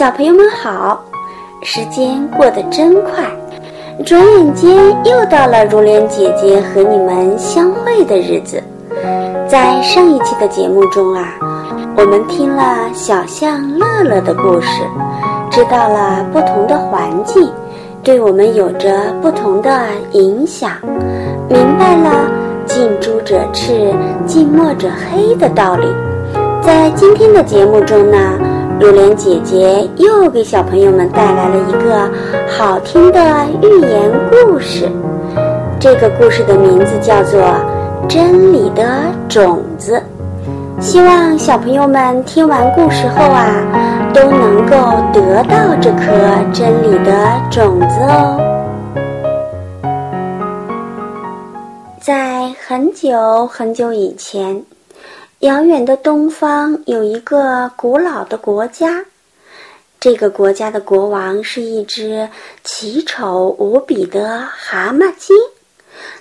小朋友们好，时间过得真快，转眼间又到了如莲姐姐和你们相会的日子。在上一期的节目中啊，我们听了小象乐乐的故事，知道了不同的环境对我们有着不同的影响，明白了近朱者赤，近墨者黑的道理。在今天的节目中呢。如莲姐姐又给小朋友们带来了一个好听的寓言故事，这个故事的名字叫做《真理的种子》。希望小朋友们听完故事后啊，都能够得到这颗真理的种子哦。在很久很久以前。遥远的东方有一个古老的国家，这个国家的国王是一只奇丑无比的蛤蟆精。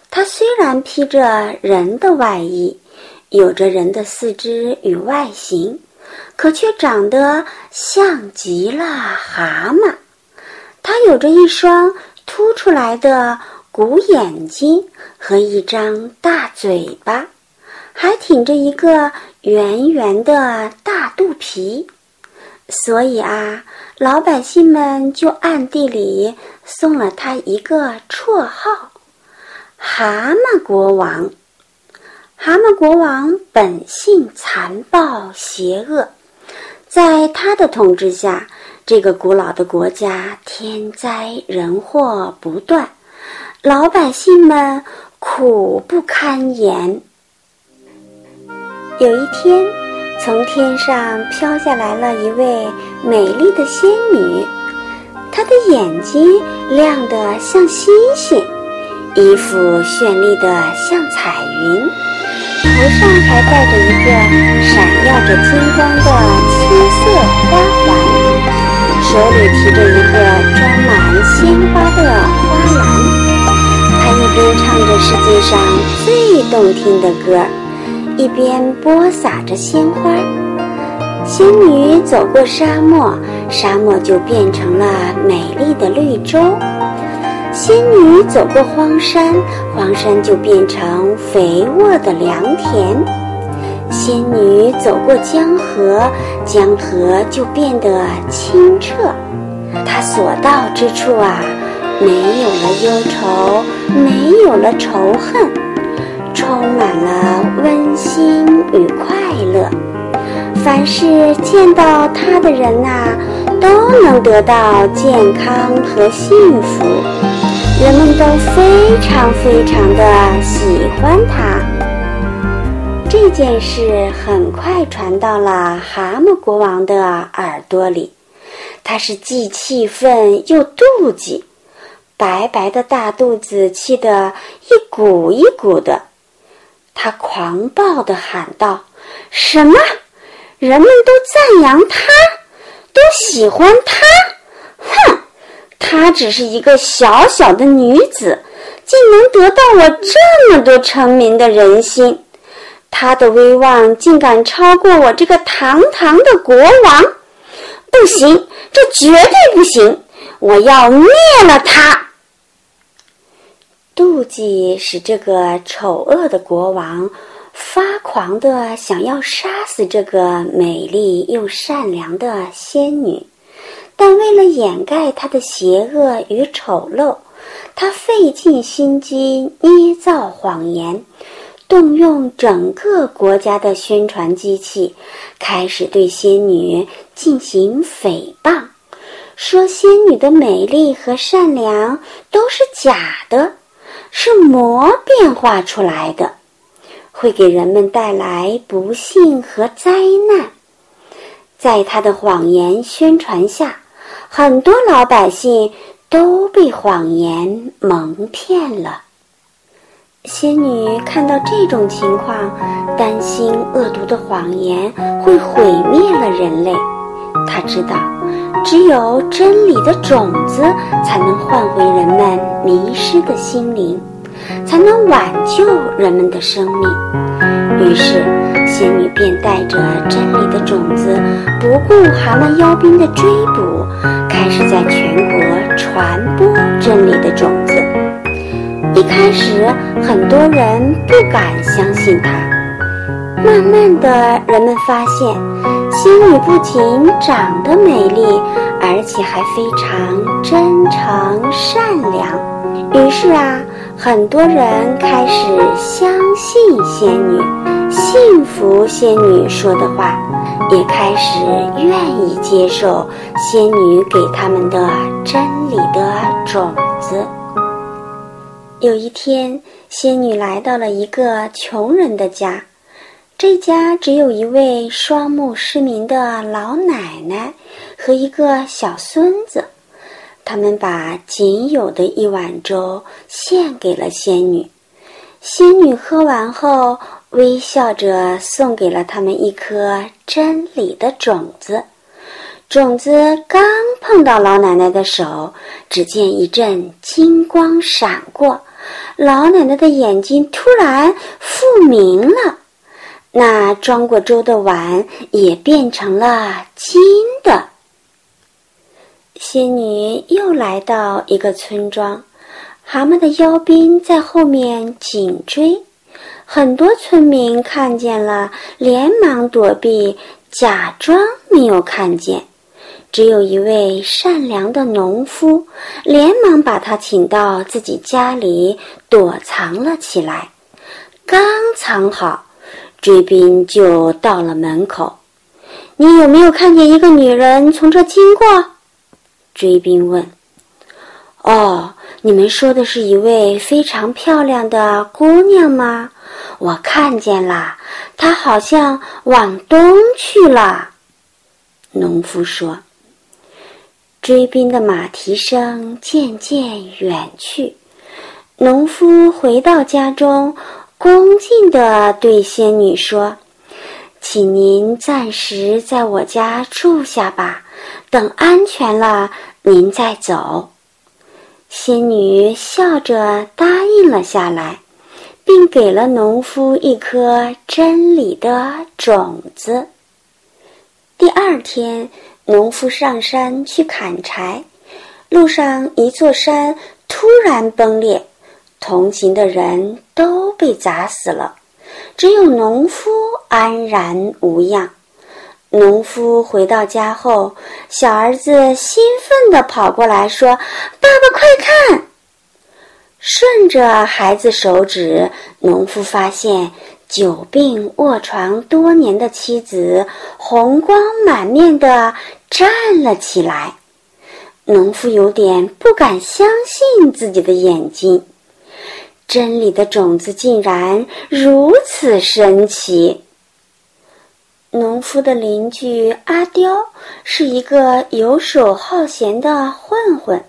它虽然披着人的外衣，有着人的四肢与外形，可却长得像极了蛤蟆。它有着一双凸出来的鼓眼睛和一张大嘴巴。还挺着一个圆圆的大肚皮，所以啊，老百姓们就暗地里送了他一个绰号——蛤蟆国王。蛤蟆国王本性残暴邪恶，在他的统治下，这个古老的国家天灾人祸不断，老百姓们苦不堪言。有一天，从天上飘下来了一位美丽的仙女，她的眼睛亮得像星星，衣服绚丽的像彩云，头上还戴着一个闪耀着金光的七色花环，手里提着一个装满鲜花的花篮。她一边唱着世界上最动听的歌儿。一边播撒着鲜花，仙女走过沙漠，沙漠就变成了美丽的绿洲；仙女走过荒山，荒山就变成肥沃的良田；仙女走过江河，江河就变得清澈。她所到之处啊，没有了忧愁，没有了仇恨。充满了温馨与快乐，凡是见到他的人呐，都能得到健康和幸福，人们都非常非常的喜欢他。这件事很快传到了蛤蟆国王的耳朵里，他是既气愤又妒忌，白白的大肚子气得一鼓一鼓的。他狂暴地喊道：“什么？人们都赞扬他，都喜欢他？哼！她只是一个小小的女子，竟能得到我这么多臣民的人心。她的威望竟敢超过我这个堂堂的国王！不行，这绝对不行！我要灭了他！”妒忌使这个丑恶的国王发狂的想要杀死这个美丽又善良的仙女，但为了掩盖他的邪恶与丑陋，他费尽心机捏造谎言，动用整个国家的宣传机器，开始对仙女进行诽谤，说仙女的美丽和善良都是假的。是魔变化出来的，会给人们带来不幸和灾难。在他的谎言宣传下，很多老百姓都被谎言蒙骗了。仙女看到这种情况，担心恶毒的谎言会毁灭了人类。她知道，只有真理的种子才能唤回人们迷失的心灵。才能挽救人们的生命。于是，仙女便带着真理的种子，不顾蛤蟆妖兵的追捕，开始在全国传播真理的种子。一开始，很多人不敢相信她。慢慢的，人们发现，仙女不仅长得美丽，而且还非常真诚善良。于是啊，很多人开始相信仙女，信服仙女说的话，也开始愿意接受仙女给他们的真理的种子。有一天，仙女来到了一个穷人的家，这家只有一位双目失明的老奶奶和一个小孙子。他们把仅有的一碗粥献给了仙女，仙女喝完后，微笑着送给了他们一颗真理的种子。种子刚碰到老奶奶的手，只见一阵金光闪过。老奶奶的眼睛突然复明了，那装过粥的碗也变成了金的。仙女又来到一个村庄，蛤蟆的妖兵在后面紧追，很多村民看见了，连忙躲避，假装没有看见。只有一位善良的农夫，连忙把他请到自己家里躲藏了起来。刚藏好，追兵就到了门口。你有没有看见一个女人从这经过？追兵问。哦，你们说的是一位非常漂亮的姑娘吗？我看见了，她好像往东去了。农夫说。追兵的马蹄声渐渐远去，农夫回到家中，恭敬地对仙女说：“请您暂时在我家住下吧，等安全了，您再走。”仙女笑着答应了下来，并给了农夫一颗真理的种子。第二天。农夫上山去砍柴，路上一座山突然崩裂，同行的人都被砸死了，只有农夫安然无恙。农夫回到家后，小儿子兴奋地跑过来说：“爸爸，快看！”顺着孩子手指，农夫发现。久病卧床多年的妻子红光满面的站了起来，农夫有点不敢相信自己的眼睛，真理的种子竟然如此神奇。农夫的邻居阿刁是一个游手好闲的混混。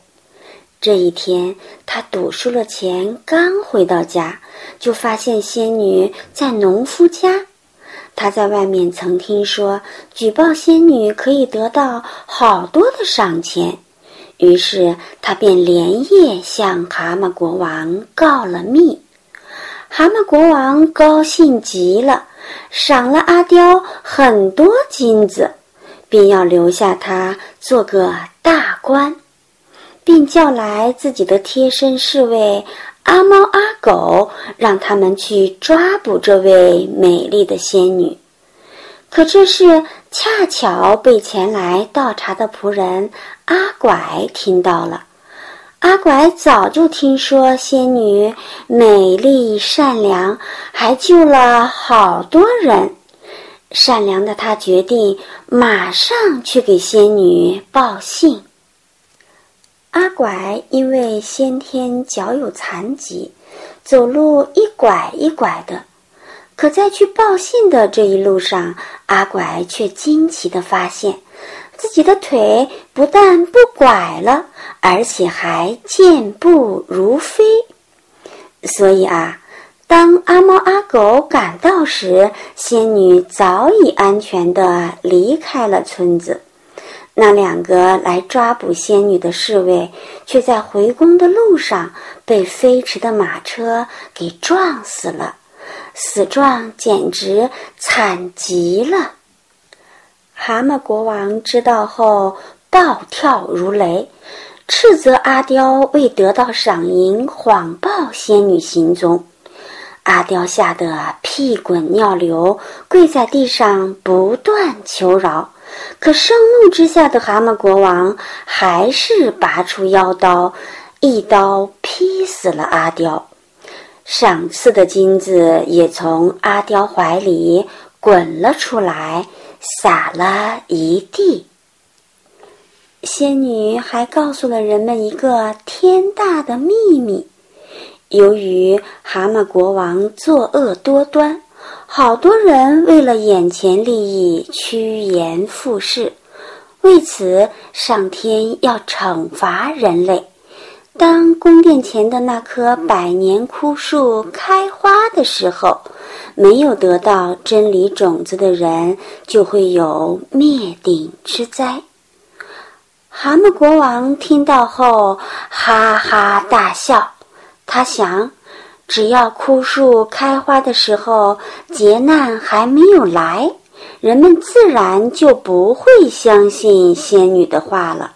这一天，他赌输了钱，刚回到家，就发现仙女在农夫家。他在外面曾听说，举报仙女可以得到好多的赏钱，于是他便连夜向蛤蟆国王告了密。蛤蟆国王高兴极了，赏了阿刁很多金子，便要留下他做个大官。并叫来自己的贴身侍卫阿猫阿狗，让他们去抓捕这位美丽的仙女。可这事恰巧被前来倒茶的仆人阿拐听到了。阿拐早就听说仙女美丽善良，还救了好多人。善良的他决定马上去给仙女报信。阿拐因为先天脚有残疾，走路一拐一拐的。可在去报信的这一路上，阿拐却惊奇地发现，自己的腿不但不拐了，而且还健步如飞。所以啊，当阿猫阿狗赶到时，仙女早已安全的离开了村子。那两个来抓捕仙女的侍卫，却在回宫的路上被飞驰的马车给撞死了，死状简直惨极了。蛤蟆国王知道后，暴跳如雷，斥责阿刁为得到赏银，谎报仙女行踪。阿刁吓得屁滚尿流，跪在地上不断求饶。可盛怒之下的蛤蟆国王还是拔出腰刀，一刀劈死了阿刁。赏赐的金子也从阿刁怀里滚了出来，洒了一地。仙女还告诉了人们一个天大的秘密：由于蛤蟆国王作恶多端。好多人为了眼前利益趋炎附势，为此上天要惩罚人类。当宫殿前的那棵百年枯树开花的时候，没有得到真理种子的人就会有灭顶之灾。蛤蟆国王听到后哈哈大笑，他想。只要枯树开花的时候，劫难还没有来，人们自然就不会相信仙女的话了。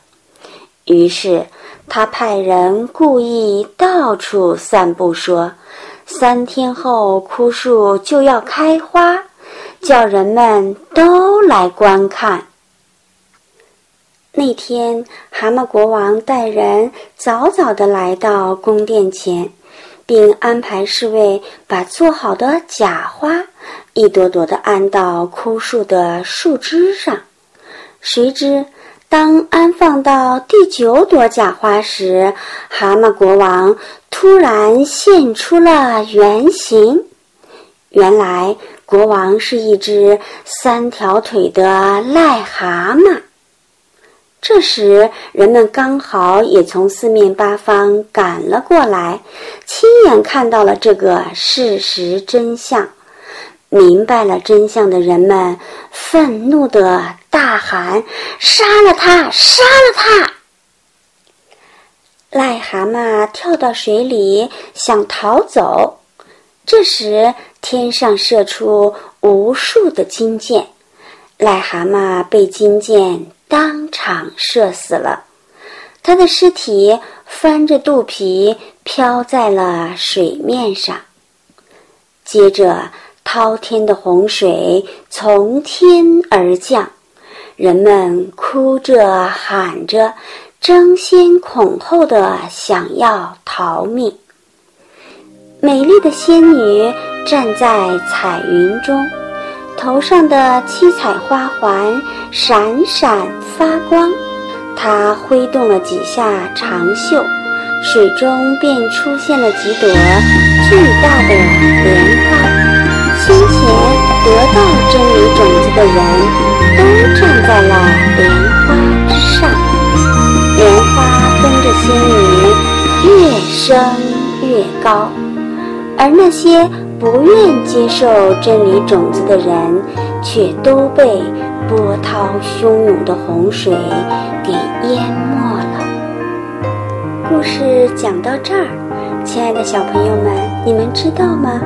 于是，他派人故意到处散布说，三天后枯树就要开花，叫人们都来观看。那天，蛤蟆国王带人早早的来到宫殿前。并安排侍卫把做好的假花一朵朵地安到枯树的树枝上。谁知，当安放到第九朵假花时，蛤蟆国王突然现出了原形。原来，国王是一只三条腿的癞蛤蟆。这时，人们刚好也从四面八方赶了过来，亲眼看到了这个事实真相。明白了真相的人们愤怒的大喊：“杀了他！杀了他！”癞蛤蟆跳到水里想逃走，这时天上射出无数的金箭，癞蛤蟆被金箭。当场射死了，他的尸体翻着肚皮飘在了水面上。接着，滔天的洪水从天而降，人们哭着喊着，争先恐后的想要逃命。美丽的仙女站在彩云中。头上的七彩花环闪闪发光，她挥动了几下长袖，水中便出现了几朵巨大的莲花。先前得到真理种子的人都站在了莲花升越高，而那些。不愿接受真理种子的人，却都被波涛汹涌的洪水给淹没了。故事讲到这儿，亲爱的小朋友们，你们知道吗？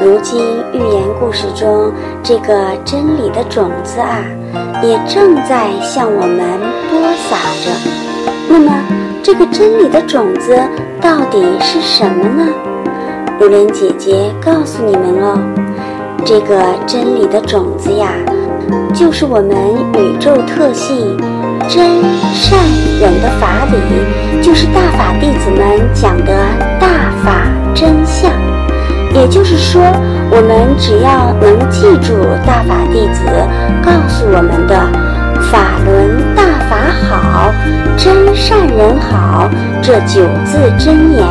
如今寓言故事中这个真理的种子啊，也正在向我们播撒着。那么，这个真理的种子到底是什么呢？榴莲姐姐告诉你们哦，这个真理的种子呀，就是我们宇宙特性真善忍的法理，就是大法弟子们讲的大法真相。也就是说，我们只要能记住大法弟子告诉我们的“法轮大法好，真善人好”这九字真言。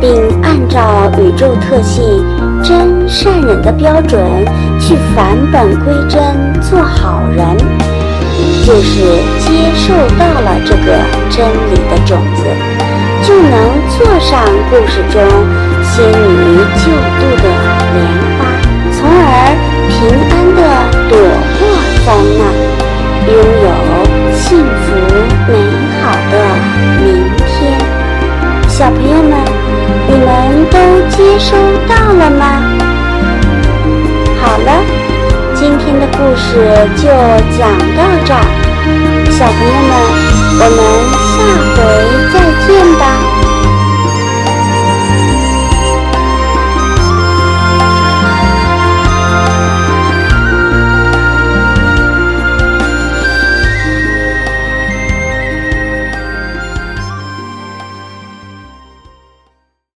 并按照宇宙特性真善忍的标准去返本归真做好人，就是接受到了这个真理的种子，就能坐上故事中仙女救度的莲花，从而平安地躲过灾难，拥有幸福美好的明天。小朋友们你们都接收到了吗？好了今天的故事就讲到这儿。小朋友们我们下回再见吧。